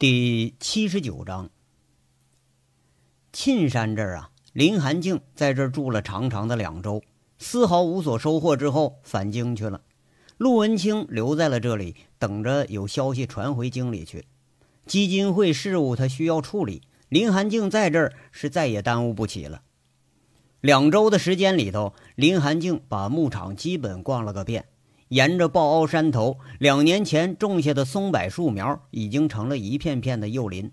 第七十九章，沁山这儿啊，林寒静在这儿住了长长的两周，丝毫无所收获之后返京去了。陆文清留在了这里，等着有消息传回京里去。基金会事务他需要处理，林寒静在这儿是再也耽误不起了。两周的时间里头，林寒静把牧场基本逛了个遍。沿着抱凹山头，两年前种下的松柏树苗已经成了一片片的幼林。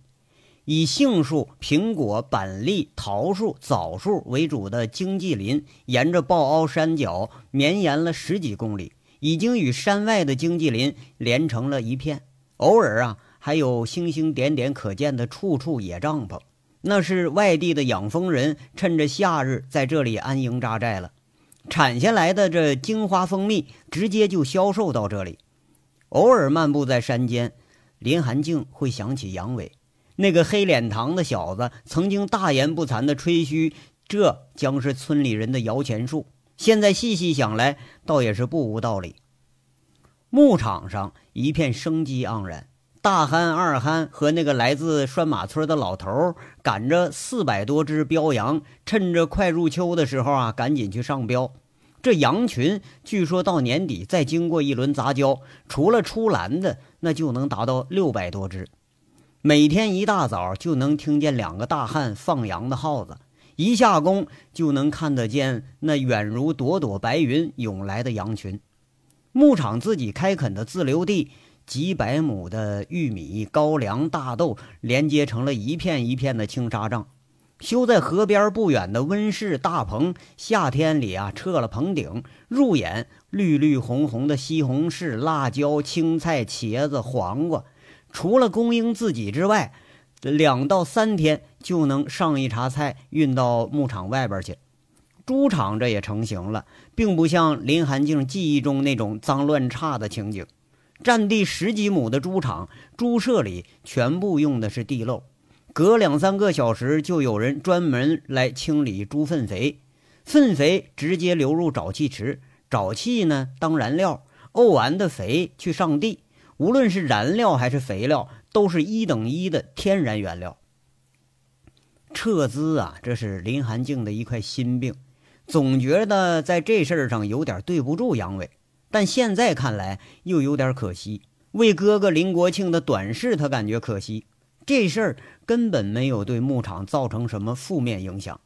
以杏树、苹果、板栗、桃树、枣树为主的经济林，沿着抱凹山脚绵延了十几公里，已经与山外的经济林连成了一片。偶尔啊，还有星星点点可见的处处野帐篷，那是外地的养蜂人趁着夏日在这里安营扎寨了。产下来的这金花蜂蜜，直接就销售到这里。偶尔漫步在山间，林寒静会想起杨伟，那个黑脸膛的小子，曾经大言不惭的吹嘘，这将是村里人的摇钱树。现在细细想来，倒也是不无道理。牧场上一片生机盎然，大憨、二憨和那个来自拴马村的老头儿赶着四百多只膘羊，趁着快入秋的时候啊，赶紧去上膘。这羊群据说到年底再经过一轮杂交，除了出栏的，那就能达到六百多只。每天一大早就能听见两个大汉放羊的号子，一下工就能看得见那远如朵朵白云涌来的羊群。牧场自己开垦的自留地，几百亩的玉米、高粱、大豆连接成了一片一片的青纱帐。修在河边不远的温室大棚，夏天里啊撤了棚顶，入眼绿绿红红的西红柿、辣椒、青菜、茄子、黄瓜，除了供应自己之外，两到三天就能上一茬菜运到牧场外边去。猪场这也成型了，并不像林寒静记忆中那种脏乱差的情景。占地十几亩的猪场，猪舍里全部用的是地漏。隔两三个小时，就有人专门来清理猪粪肥，粪肥直接流入沼气池，沼气呢当燃料，沤完的肥去上地。无论是燃料还是肥料，都是一等一的天然原料。撤资啊，这是林寒静的一块心病，总觉得在这事儿上有点对不住杨伟，但现在看来又有点可惜。为哥哥林国庆的短视，他感觉可惜。这事儿根本没有对牧场造成什么负面影响。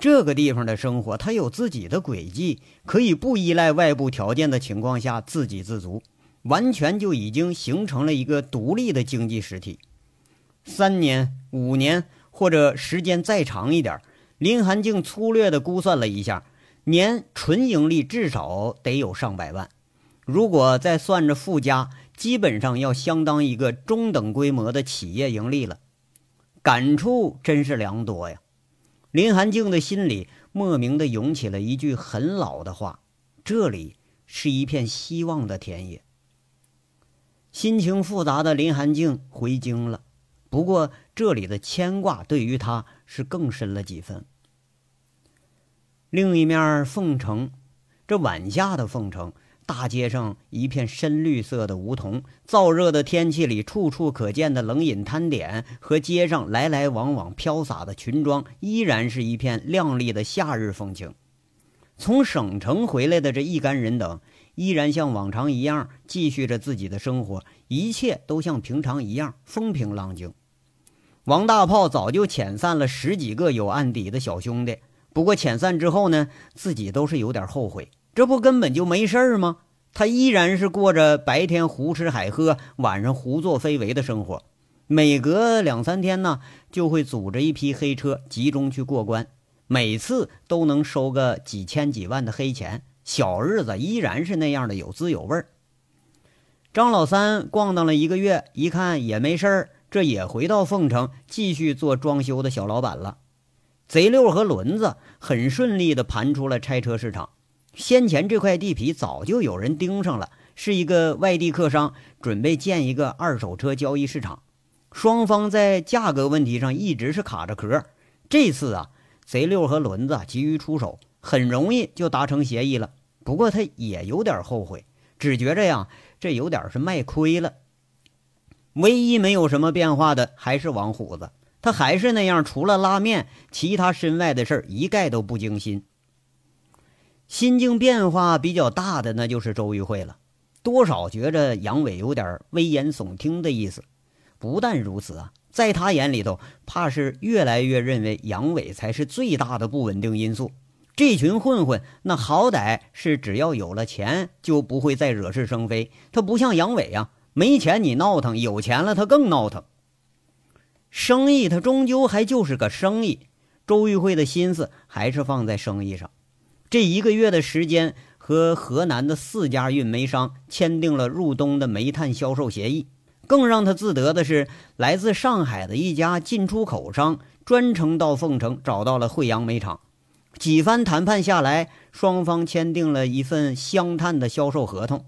这个地方的生活，它有自己的轨迹，可以不依赖外部条件的情况下自给自足，完全就已经形成了一个独立的经济实体。三年、五年或者时间再长一点，林寒静粗略地估算了一下，年纯盈利至少得有上百万。如果再算着附加，基本上要相当一个中等规模的企业盈利了，感触真是良多呀！林寒静的心里莫名的涌起了一句很老的话：“这里是一片希望的田野。”心情复杂的林寒静回京了，不过这里的牵挂对于他是更深了几分。另一面，凤城，这晚夏的凤城。大街上一片深绿色的梧桐，燥热的天气里，处处可见的冷饮摊点和街上来来往往飘洒的裙装，依然是一片亮丽的夏日风情。从省城回来的这一干人等，依然像往常一样继续着自己的生活，一切都像平常一样风平浪静。王大炮早就遣散了十几个有案底的小兄弟，不过遣散之后呢，自己都是有点后悔。这不根本就没事儿吗？他依然是过着白天胡吃海喝、晚上胡作非为的生活。每隔两三天呢，就会组织一批黑车集中去过关，每次都能收个几千几万的黑钱，小日子依然是那样的有滋有味。张老三逛荡了一个月，一看也没事儿，这也回到凤城继续做装修的小老板了。贼六和轮子很顺利地盘出了拆车市场。先前这块地皮早就有人盯上了，是一个外地客商准备建一个二手车交易市场，双方在价格问题上一直是卡着壳。这次啊，贼六和轮子急于出手，很容易就达成协议了。不过他也有点后悔，只觉着呀，这有点是卖亏了。唯一没有什么变化的还是王虎子，他还是那样，除了拉面，其他身外的事儿一概都不精心。心境变化比较大的，那就是周玉慧了。多少觉着杨伟有点危言耸听的意思。不但如此啊，在他眼里头，怕是越来越认为杨伟才是最大的不稳定因素。这群混混，那好歹是只要有了钱，就不会再惹是生非。他不像杨伟呀，没钱你闹腾，有钱了他更闹腾。生意他终究还就是个生意，周玉慧的心思还是放在生意上。这一个月的时间，和河南的四家运煤商签订了入冬的煤炭销售协议。更让他自得的是，来自上海的一家进出口商专程到凤城找到了惠阳煤厂。几番谈判下来，双方签订了一份香炭的销售合同。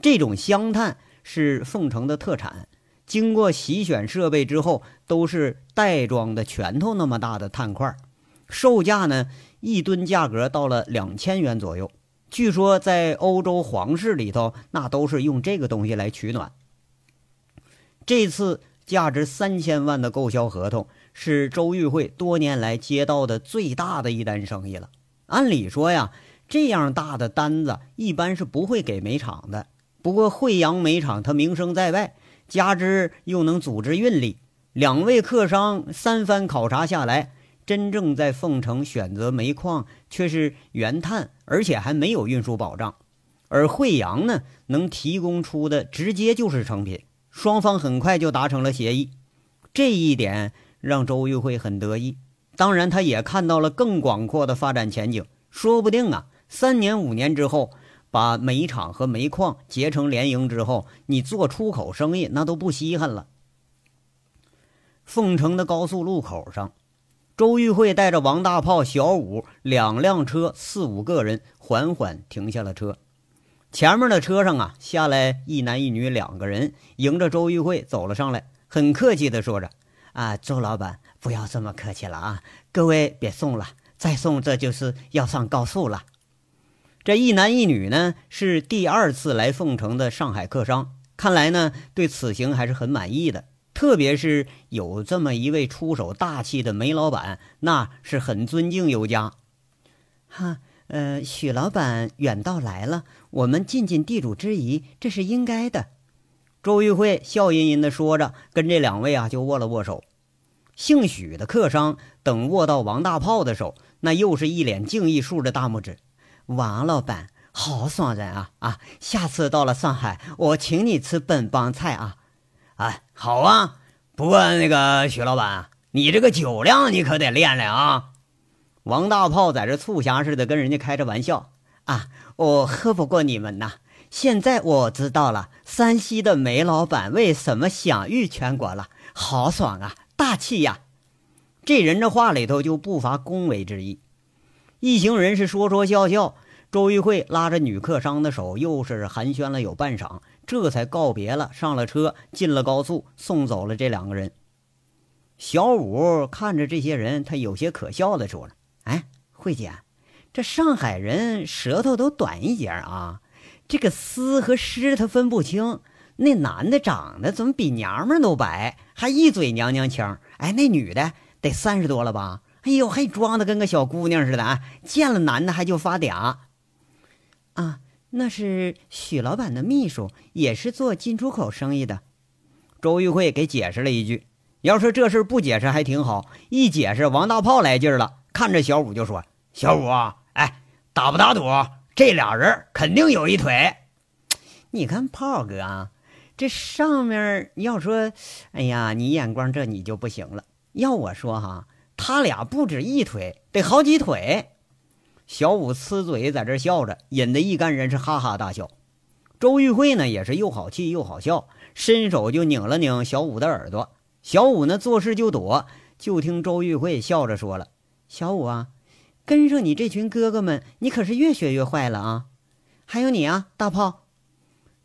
这种香炭是凤城的特产，经过洗选设备之后，都是袋装的拳头那么大的炭块，售价呢，一吨价格到了两千元左右。据说在欧洲皇室里头，那都是用这个东西来取暖。这次价值三千万的购销合同是周玉慧多年来接到的最大的一单生意了。按理说呀，这样大的单子一般是不会给煤厂的。不过惠阳煤厂它名声在外，加之又能组织运力，两位客商三番考察下来，真正在凤城选择煤矿却是原炭，而且还没有运输保障。而惠阳呢，能提供出的直接就是成品。双方很快就达成了协议，这一点让周玉慧很得意。当然，他也看到了更广阔的发展前景。说不定啊，三年五年之后，把煤厂和煤矿结成联营之后，你做出口生意那都不稀罕了。凤城的高速路口上，周玉慧带着王大炮、小五两辆车，四五个人缓缓停下了车。前面的车上啊，下来一男一女两个人，迎着周玉慧走了上来，很客气的说着：“啊，周老板，不要这么客气了啊！各位别送了，再送这就是要上高速了。”这一男一女呢，是第二次来凤城的上海客商，看来呢，对此行还是很满意的。特别是有这么一位出手大气的煤老板，那是很尊敬有加。哈。呃，许老板远道来了，我们尽尽地主之谊，这是应该的。周玉慧笑吟吟地说着，跟这两位啊就握了握手。姓许的客商等握到王大炮的手，那又是一脸敬意，竖着大拇指。王老板，好爽人啊啊！下次到了上海，我请你吃本帮菜啊！哎，好啊。不过那个许老板，你这个酒量你可得练练啊。王大炮在这促狭似的跟人家开着玩笑啊！我喝不过你们呐！现在我知道了，山西的煤老板为什么享誉全国了，豪爽啊，大气呀！这人这话里头就不乏恭维之意。一行人是说说笑笑，周玉慧拉着女客商的手，又是寒暄了有半晌，这才告别了，上了车，进了高速，送走了这两个人。小五看着这些人，他有些可笑的说了。哎，慧姐，这上海人舌头都短一截啊！这个“丝”和“诗”他分不清。那男的长得怎么比娘们都白，还一嘴娘娘腔。哎，那女的得三十多了吧？哎呦，还装的跟个小姑娘似的啊！见了男的还就发嗲。啊，那是许老板的秘书，也是做进出口生意的。周玉慧给解释了一句：“要说这事不解释还挺好，一解释，王大炮来劲了。”看着小五就说：“小五，哎，打不打赌？这俩人肯定有一腿。你看炮哥啊，这上面要说，哎呀，你眼光这你就不行了。要我说哈，他俩不止一腿，得好几腿。”小五呲嘴在这笑着，引得一干人是哈哈大笑。周玉慧呢也是又好气又好笑，伸手就拧了拧小五的耳朵。小五呢做事就躲，就听周玉慧笑着说了。小五啊，跟上你这群哥哥们，你可是越学越坏了啊！还有你啊，大炮。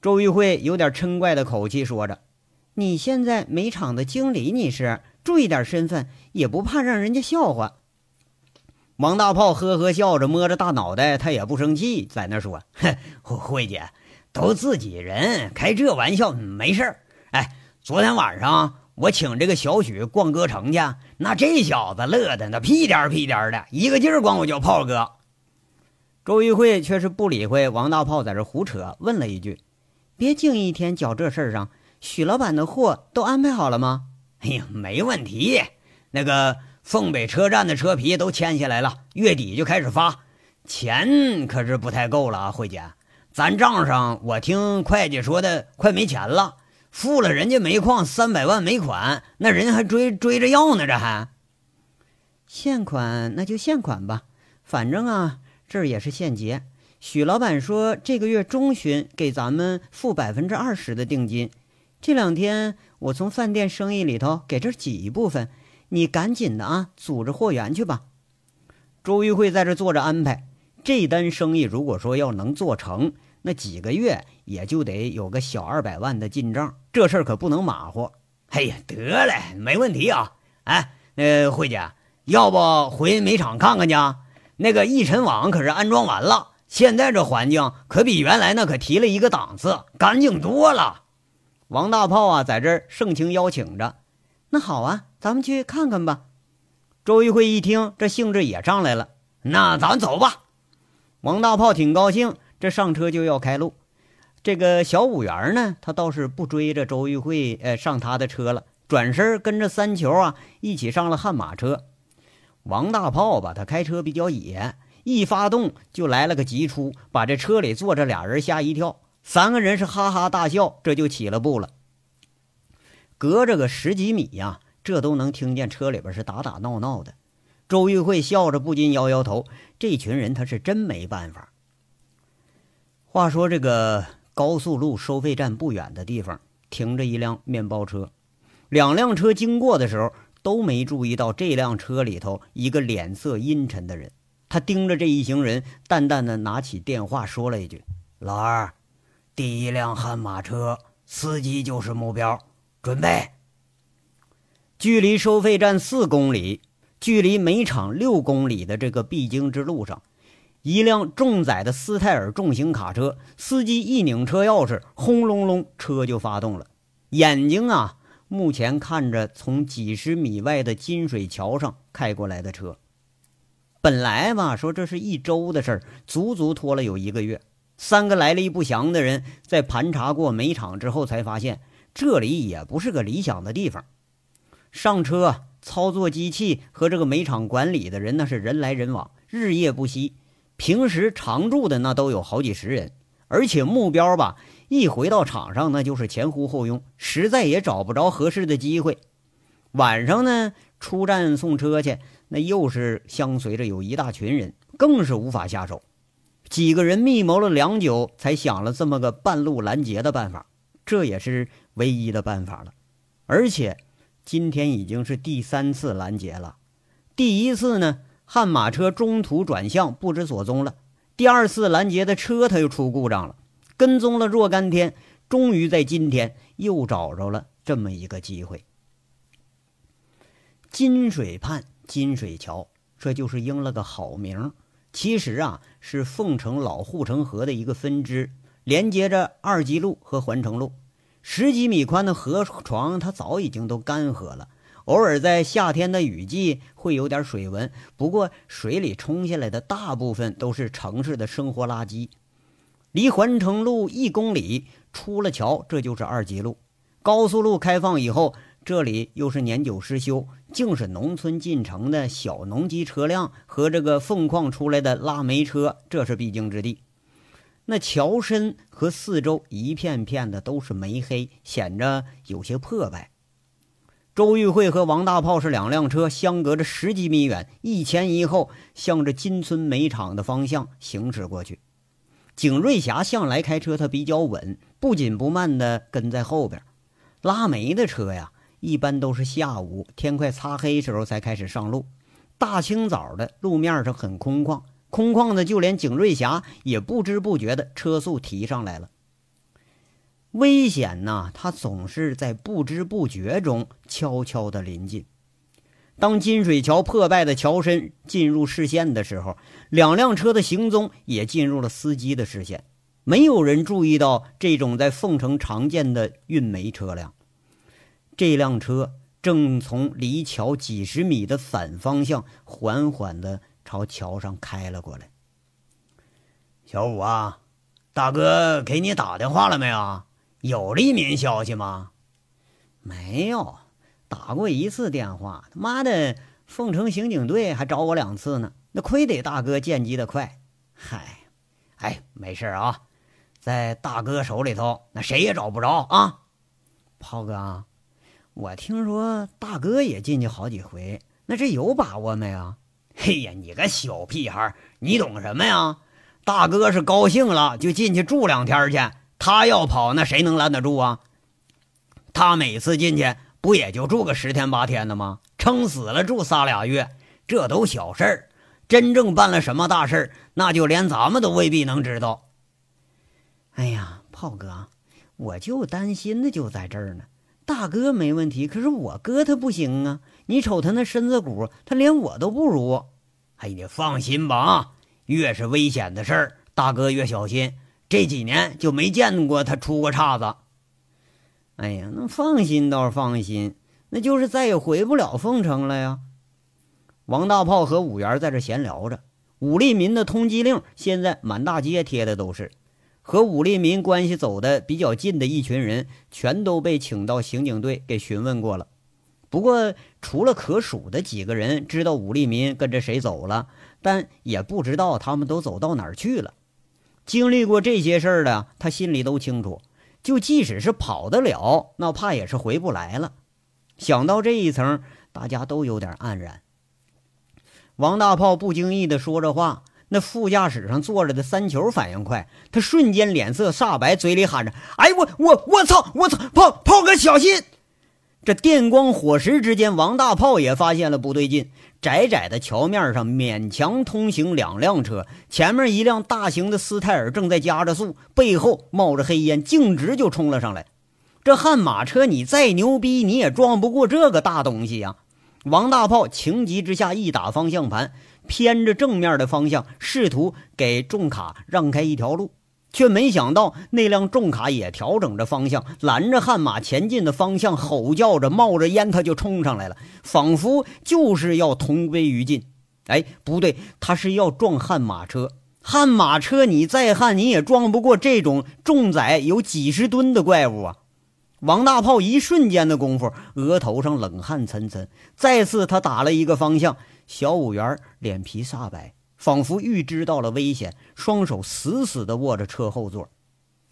周玉慧有点嗔怪的口气说着：“你现在煤厂的经理，你是注意点身份，也不怕让人家笑话。”王大炮呵呵笑着，摸着大脑袋，他也不生气，在那说：“ 哼，慧姐，都自己人，开这玩笑没事儿。哎，昨天晚上我请这个小许逛歌城去，那这小子乐的那屁颠屁颠的，一个劲儿管我叫炮哥。周玉慧却是不理会王大炮在这胡扯，问了一句：“别净一天搅这事儿上，许老板的货都安排好了吗？”“哎呀，没问题，那个凤北车站的车皮都签下来了，月底就开始发。钱可是不太够了啊，慧姐，咱账上我听会计说的快没钱了。”付了人家煤矿三百万煤款，那人还追追着要呢，这还现款那就现款吧，反正啊这也是现结。许老板说这个月中旬给咱们付百分之二十的定金，这两天我从饭店生意里头给这挤一部分，你赶紧的啊，组织货源去吧。周玉慧在这坐着安排，这单生意如果说要能做成。那几个月也就得有个小二百万的进账，这事儿可不能马虎。哎呀，得嘞，没问题啊。哎，呃，慧姐，要不回煤厂看看去？那个一尘网可是安装完了，现在这环境可比原来那可提了一个档次，干净多了。王大炮啊，在这儿盛情邀请着。那好啊，咱们去看看吧。周玉慧一听，这兴致也上来了。那咱走吧。王大炮挺高兴。这上车就要开路，这个小五元呢，他倒是不追着周玉慧，呃，上他的车了，转身跟着三球啊一起上了悍马车。王大炮吧，他开车比较野，一发动就来了个急出，把这车里坐着俩人吓一跳，三个人是哈哈大笑，这就起了步了。隔着个十几米呀，这都能听见车里边是打打闹闹的。周玉慧笑着不禁摇摇头，这群人他是真没办法。话说，这个高速路收费站不远的地方停着一辆面包车，两辆车经过的时候都没注意到这辆车里头一个脸色阴沉的人。他盯着这一行人，淡淡的拿起电话说了一句：“老二，第一辆悍马车司机就是目标，准备。”距离收费站四公里，距离煤厂六公里的这个必经之路上。一辆重载的斯泰尔重型卡车，司机一拧车钥匙，轰隆隆，车就发动了。眼睛啊，目前看着从几十米外的金水桥上开过来的车。本来吧，说这是一周的事儿，足足拖了有一个月。三个来历不详的人在盘查过煤场之后，才发现这里也不是个理想的地方。上车操作机器和这个煤厂管理的人，那是人来人往，日夜不息。平时常住的那都有好几十人，而且目标吧，一回到场上那就是前呼后拥，实在也找不着合适的机会。晚上呢，出站送车去，那又是相随着有一大群人，更是无法下手。几个人密谋了良久，才想了这么个半路拦截的办法，这也是唯一的办法了。而且今天已经是第三次拦截了，第一次呢。悍马车中途转向，不知所踪了。第二次拦截的车，他又出故障了。跟踪了若干天，终于在今天又找着了这么一个机会。金水畔金水桥，这就是应了个好名。其实啊，是凤城老护城河的一个分支，连接着二级路和环城路。十几米宽的河床，它早已经都干涸了。偶尔在夏天的雨季会有点水纹，不过水里冲下来的大部分都是城市的生活垃圾。离环城路一公里，出了桥这就是二级路。高速路开放以后，这里又是年久失修，竟是农村进城的小农机车辆和这个凤矿出来的拉煤车，这是必经之地。那桥身和四周一片片的都是煤黑，显着有些破败。周玉慧和王大炮是两辆车，相隔着十几米远，一前一后，向着金村煤厂的方向行驶过去。景瑞霞向来开车，他比较稳，不紧不慢地跟在后边。拉煤的车呀，一般都是下午天快擦黑时候才开始上路。大清早的，路面上很空旷，空旷的就连景瑞霞也不知不觉的车速提上来了。危险呐，它总是在不知不觉中悄悄的临近。当金水桥破败的桥身进入视线的时候，两辆车的行踪也进入了司机的视线。没有人注意到这种在凤城常见的运煤车辆。这辆车正从离桥几十米的反方向缓缓的朝桥上开了过来。小五啊，大哥给你打电话了没有？有利民消息吗？没有，打过一次电话。他妈的，凤城刑警队还找我两次呢。那亏得大哥见机的快。嗨，哎，没事啊，在大哥手里头，那谁也找不着啊。炮哥，我听说大哥也进去好几回，那这有把握没啊？嘿呀，你个小屁孩，你懂什么呀？大哥是高兴了就进去住两天去。他要跑，那谁能拦得住啊？他每次进去不也就住个十天八天的吗？撑死了住仨俩月，这都小事儿。真正办了什么大事儿，那就连咱们都未必能知道。哎呀，炮哥，我就担心的就在这儿呢。大哥没问题，可是我哥他不行啊。你瞅他那身子骨，他连我都不如。哎，你放心吧啊，越是危险的事儿，大哥越小心。这几年就没见过他出过岔子。哎呀，那放心倒是放心，那就是再也回不了凤城了呀。王大炮和五元在这闲聊着，武立民的通缉令现在满大街贴的都是。和武立民关系走的比较近的一群人，全都被请到刑警队给询问过了。不过，除了可数的几个人知道武立民跟着谁走了，但也不知道他们都走到哪儿去了。经历过这些事儿的，他心里都清楚。就即使是跑得了，那怕也是回不来了。想到这一层，大家都有点黯然。王大炮不经意地说着话，那副驾驶上坐着的三球反应快，他瞬间脸色煞白，嘴里喊着：“哎，我我我操，我操，炮炮哥小心！”这电光火石之间，王大炮也发现了不对劲。窄窄的桥面上勉强通行两辆车，前面一辆大型的斯泰尔正在加着速，背后冒着黑烟，径直就冲了上来。这悍马车你再牛逼，你也撞不过这个大东西呀！王大炮情急之下一打方向盘，偏着正面的方向，试图给重卡让开一条路。却没想到，那辆重卡也调整着方向，拦着悍马前进的方向，吼叫着，冒着烟，他就冲上来了，仿佛就是要同归于尽。哎，不对，他是要撞悍马车。悍马车你再悍，你也撞不过这种重载有几十吨的怪物啊！王大炮一瞬间的功夫，额头上冷汗涔涔。再次，他打了一个方向，小五元脸皮煞白。仿佛预知到了危险，双手死死地握着车后座。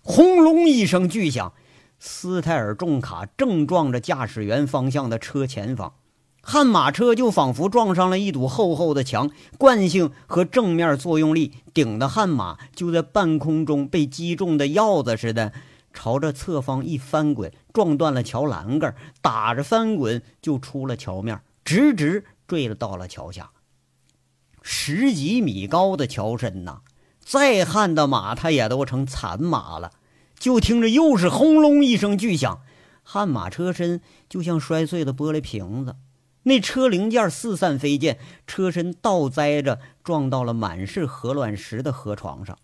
轰隆一声巨响，斯泰尔重卡正撞着驾驶员方向的车前方，悍马车就仿佛撞上了一堵厚厚的墙，惯性和正面作用力顶的悍马就在半空中被击中的鹞子似的，朝着侧方一翻滚，撞断了桥栏杆，打着翻滚就出了桥面，直直坠了到了桥下。十几米高的桥身呐，再悍的马，它也都成残马了。就听着又是轰隆一声巨响，悍马车身就像摔碎的玻璃瓶子，那车零件四散飞溅，车身倒栽着撞到了满是河卵石的河床上。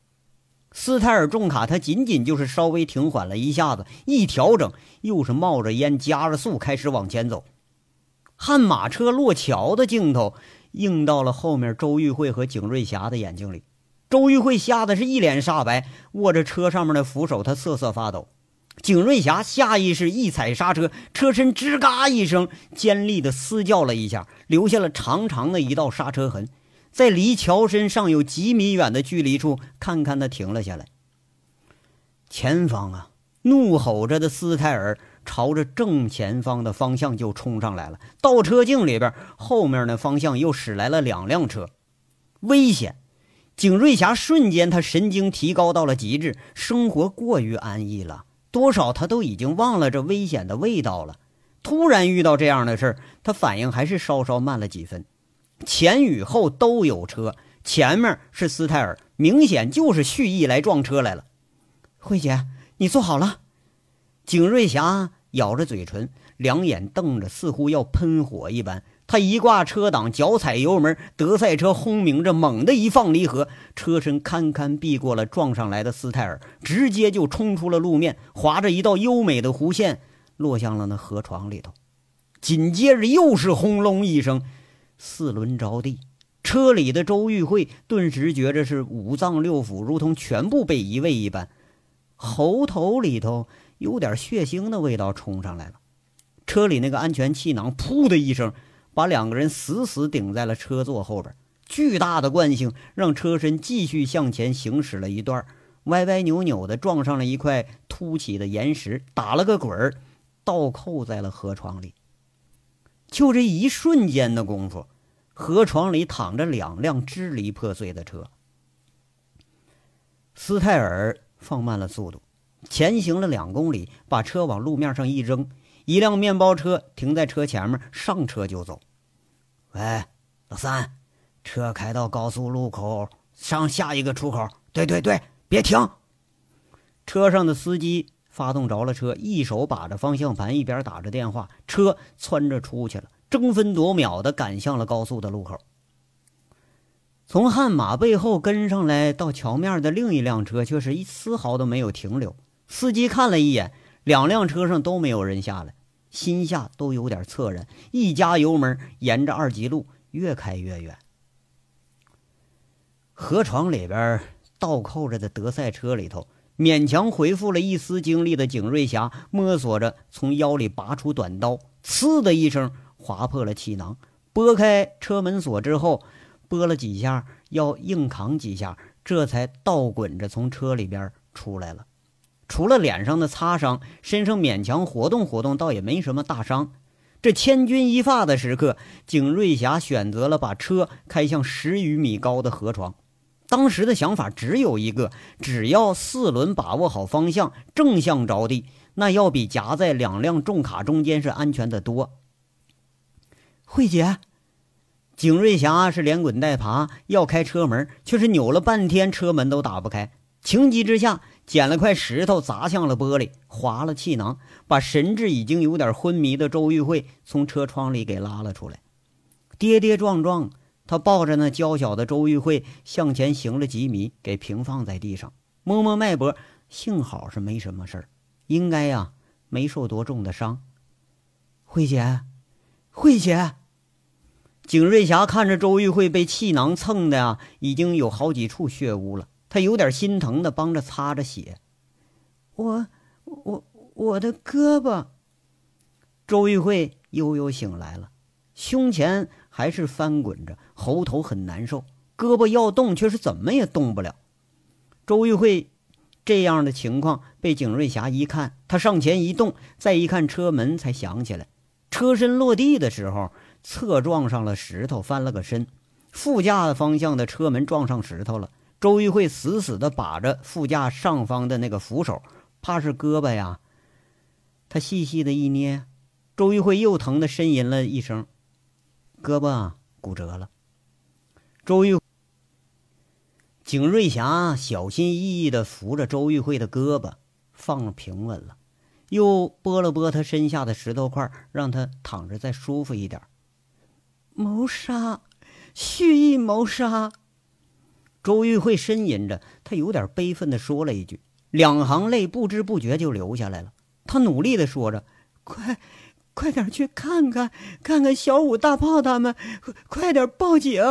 斯泰尔重卡，它仅仅就是稍微停缓了一下子，一调整，又是冒着烟，加着速，开始往前走。悍马车落桥的镜头。映到了后面周玉慧和景瑞霞的眼睛里，周玉慧吓得是一脸煞白，握着车上面的扶手，她瑟瑟发抖。景瑞霞下意识一踩刹车，车身吱嘎一声尖利的嘶叫了一下，留下了长长的一道刹车痕，在离桥身上有几米远的距离处，看看他停了下来。前方啊，怒吼着的斯泰尔。朝着正前方的方向就冲上来了，倒车镜里边，后面的方向又驶来了两辆车，危险！景瑞霞瞬间，他神经提高到了极致，生活过于安逸了，多少他都已经忘了这危险的味道了。突然遇到这样的事儿，他反应还是稍稍慢了几分。前与后都有车，前面是斯泰尔，明显就是蓄意来撞车来了。慧姐，你坐好了。景瑞霞咬着嘴唇，两眼瞪着，似乎要喷火一般。他一挂车挡，脚踩油门，德赛车轰鸣着，猛地一放离合，车身堪堪避过了撞上来的斯泰尔，直接就冲出了路面，划着一道优美的弧线，落向了那河床里头。紧接着又是轰隆一声，四轮着地，车里的周玉慧顿时觉着是五脏六腑如同全部被移位一般，喉头里头有点血腥的味道冲上来了。车里那个安全气囊“噗”的一声，把两个人死死顶在了车座后边。巨大的惯性让车身继续向前行驶了一段，歪歪扭扭的撞上了一块凸起的岩石，打了个滚儿，倒扣在了河床里。就这一瞬间的功夫，河床里躺着两辆支离破碎的车。斯泰尔放慢了速度，前行了两公里，把车往路面上一扔，一辆面包车停在车前面，上车就走。喂，老三，车开到高速路口上下一个出口。对对对，别停。车上的司机。发动着了车，一手把着方向盘，一边打着电话，车窜着出去了，争分夺秒地赶向了高速的路口。从悍马背后跟上来到桥面的另一辆车却是一丝毫都没有停留。司机看了一眼，两辆车上都没有人下来，心下都有点恻然，一加油门，沿着二级路越开越远。河床里边倒扣着的德赛车里头。勉强恢复了一丝精力的景瑞霞摸索着从腰里拔出短刀，呲的一声划破了气囊，拨开车门锁之后，拨了几下，要硬扛几下，这才倒滚着从车里边出来了。除了脸上的擦伤，身上勉强活动活动，倒也没什么大伤。这千钧一发的时刻，景瑞霞选择了把车开向十余米高的河床。当时的想法只有一个：只要四轮把握好方向，正向着地，那要比夹在两辆重卡中间是安全的多。慧姐，景瑞霞是连滚带爬要开车门，却是扭了半天车门都打不开。情急之下，捡了块石头砸向了玻璃，划了气囊，把神志已经有点昏迷的周玉慧从车窗里给拉了出来，跌跌撞撞。他抱着那娇小的周玉慧向前行了几米，给平放在地上，摸摸脉搏，幸好是没什么事儿，应该呀没受多重的伤。慧姐，慧姐，景瑞霞看着周玉慧被气囊蹭的呀，已经有好几处血污了，他有点心疼的帮着擦着血。我我我的胳膊。周玉慧悠悠醒来了，胸前。还是翻滚着，喉头很难受，胳膊要动却是怎么也动不了。周玉慧这样的情况被景瑞霞一看，他上前一动，再一看车门，才想起来，车身落地的时候侧撞上了石头，翻了个身，副驾的方向的车门撞上石头了。周玉慧死死的把着副驾上方的那个扶手，怕是胳膊呀。他细细的一捏，周玉慧又疼的呻吟了一声。胳膊骨折了，周玉景瑞霞小心翼翼的扶着周玉慧的胳膊，放平稳了，又拨了拨他身下的石头块，让他躺着再舒服一点。谋杀，蓄意谋杀。周玉慧呻吟着，他有点悲愤的说了一句，两行泪不知不觉就流下来了。他努力的说着：“快。”快点去看看，看看小五、大炮他们，快点报警！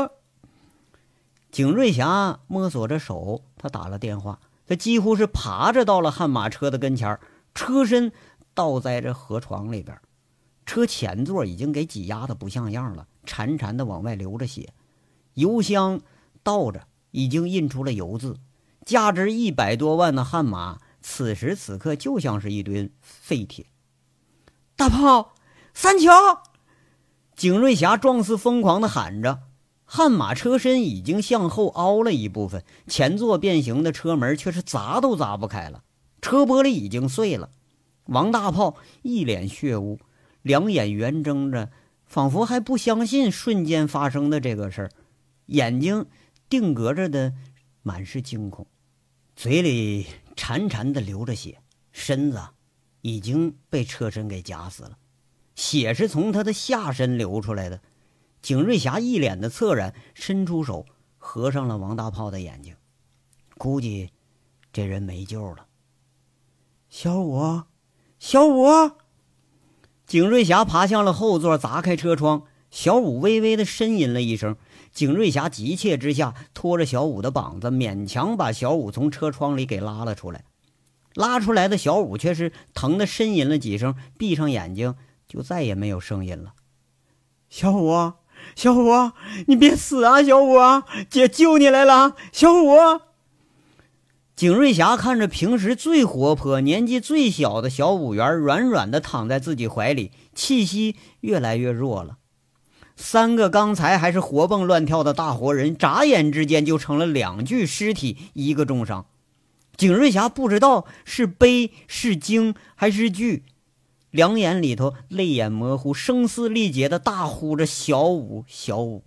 景瑞霞摸索着手，他打了电话。他几乎是爬着到了悍马车的跟前车身倒在这河床里边，车前座已经给挤压的不像样了，潺潺的往外流着血，油箱倒着，已经印出了油渍。价值一百多万的悍马，此时此刻就像是一堆废铁。大炮，三桥！景瑞霞状似疯狂的喊着。悍马车身已经向后凹了一部分，前座变形的车门却是砸都砸不开了，车玻璃已经碎了。王大炮一脸血污，两眼圆睁着，仿佛还不相信瞬间发生的这个事儿，眼睛定格着的满是惊恐，嘴里潺潺的流着血，身子。已经被车身给夹死了，血是从他的下身流出来的。景瑞霞一脸的恻然，伸出手合上了王大炮的眼睛，估计这人没救了。小五，小五，景瑞霞爬向了后座，砸开车窗。小五微微的呻吟了一声。景瑞霞急切之下，拖着小五的膀子，勉强把小五从车窗里给拉了出来。拉出来的小五却是疼得呻吟了几声，闭上眼睛就再也没有声音了。小五，小五，你别死啊！小五，姐救你来了！小五。景瑞霞看着平时最活泼、年纪最小的小五元软软的躺在自己怀里，气息越来越弱了。三个刚才还是活蹦乱跳的大活人，眨眼之间就成了两具尸体，一个重伤。景瑞霞不知道是悲是惊还是惧，两眼里头泪眼模糊，声嘶力竭的大呼着：“小五，小五！”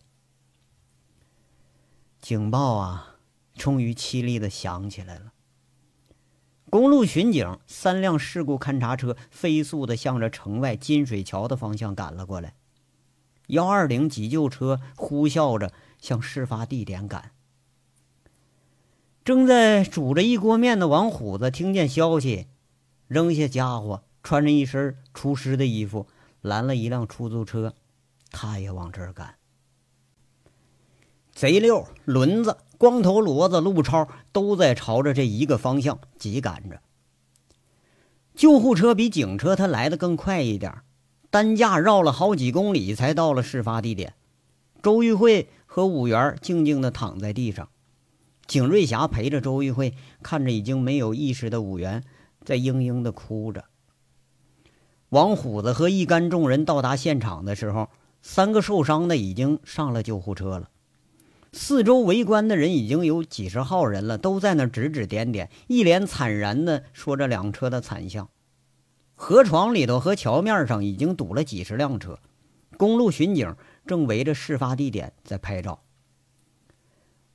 警报啊，终于凄厉的响起来了。公路巡警三辆事故勘察车飞速的向着城外金水桥的方向赶了过来，幺二零急救车呼啸着向事发地点赶。正在煮着一锅面的王虎子听见消息，扔下家伙，穿着一身厨师的衣服，拦了一辆出租车，他也往这儿赶。贼六、轮子、光头骡子、陆超都在朝着这一个方向急赶着。救护车比警车它来的更快一点，担架绕了好几公里才到了事发地点。周玉慧和五元静静地躺在地上。景瑞霞陪着周玉慧，看着已经没有意识的五元，在嘤嘤的哭着。王虎子和一干众人到达现场的时候，三个受伤的已经上了救护车了。四周围观的人已经有几十号人了，都在那指指点点，一脸惨然的说着两车的惨象。河床里头和桥面上已经堵了几十辆车，公路巡警正围着事发地点在拍照。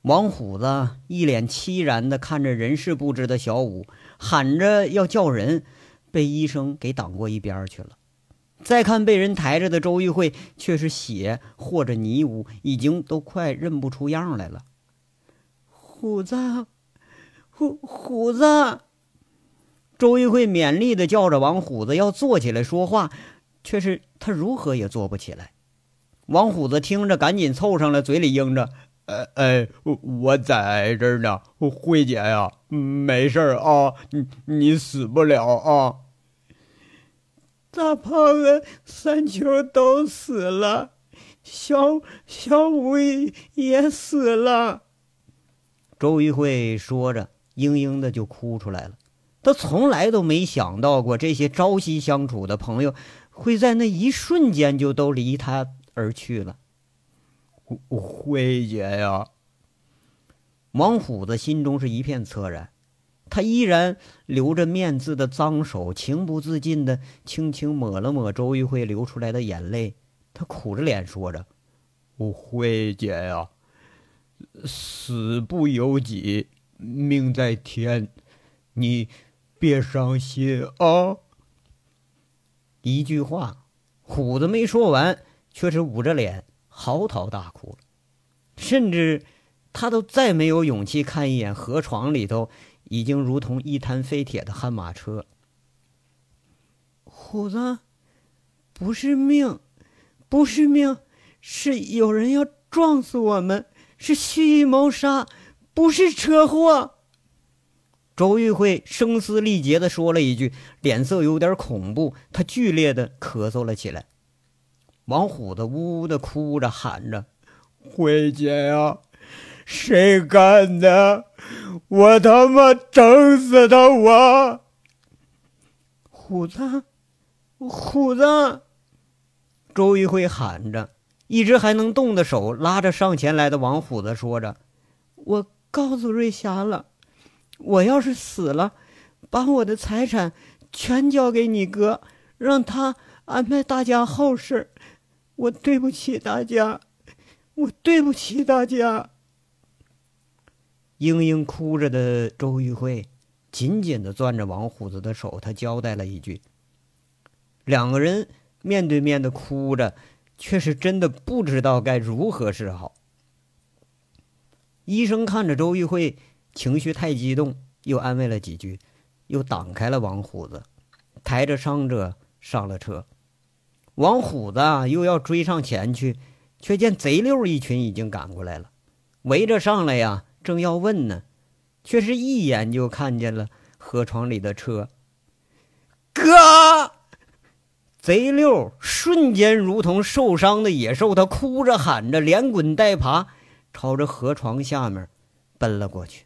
王虎子一脸凄然地看着人事不知的小五，喊着要叫人，被医生给挡过一边去了。再看被人抬着的周玉慧，却是血或者泥污，已经都快认不出样来了。虎子，虎虎子！周玉慧勉力地叫着王虎子要坐起来说话，却是他如何也坐不起来。王虎子听着，赶紧凑上来，嘴里应着。哎哎，我在这儿呢，慧姐呀，没事啊，你你死不了啊。大胖子、三球都死了，小小五也死了。周玉慧说着，嘤嘤的就哭出来了。他从来都没想到过，这些朝夕相处的朋友，会在那一瞬间就都离他而去了。慧姐呀，王虎子心中是一片恻然，他依然留着面字的脏手，情不自禁的轻轻抹了抹周玉慧流出来的眼泪。他苦着脸说着：“慧姐呀，死不由己，命在天，你别伤心啊。”一句话，虎子没说完，却是捂着脸。嚎啕大哭甚至他都再没有勇气看一眼河床里头已经如同一滩废铁的悍马车。虎子，不是命，不是命，是有人要撞死我们，是蓄意谋杀，不是车祸。周玉慧声嘶力竭的说了一句，脸色有点恐怖，他剧烈的咳嗽了起来。王虎子呜呜的哭着喊着：“慧姐呀，谁干的？我他妈整死他！我虎子，虎子！”周玉慧喊着，一只还能动的手拉着上前来的王虎子，说着：“我告诉瑞霞了，我要是死了，把我的财产全交给你哥，让他安排大家后事。”我对不起大家，我对不起大家。嘤嘤哭着的周玉慧紧紧的攥着王虎子的手，他交代了一句：“两个人面对面的哭着，却是真的不知道该如何是好。”医生看着周玉慧情绪太激动，又安慰了几句，又挡开了王虎子，抬着伤者上了车。王虎子又要追上前去，却见贼六一群已经赶过来了，围着上来呀，正要问呢，却是一眼就看见了河床里的车。哥，贼六瞬间如同受伤的野兽，他哭着喊着，连滚带爬，朝着河床下面奔了过去。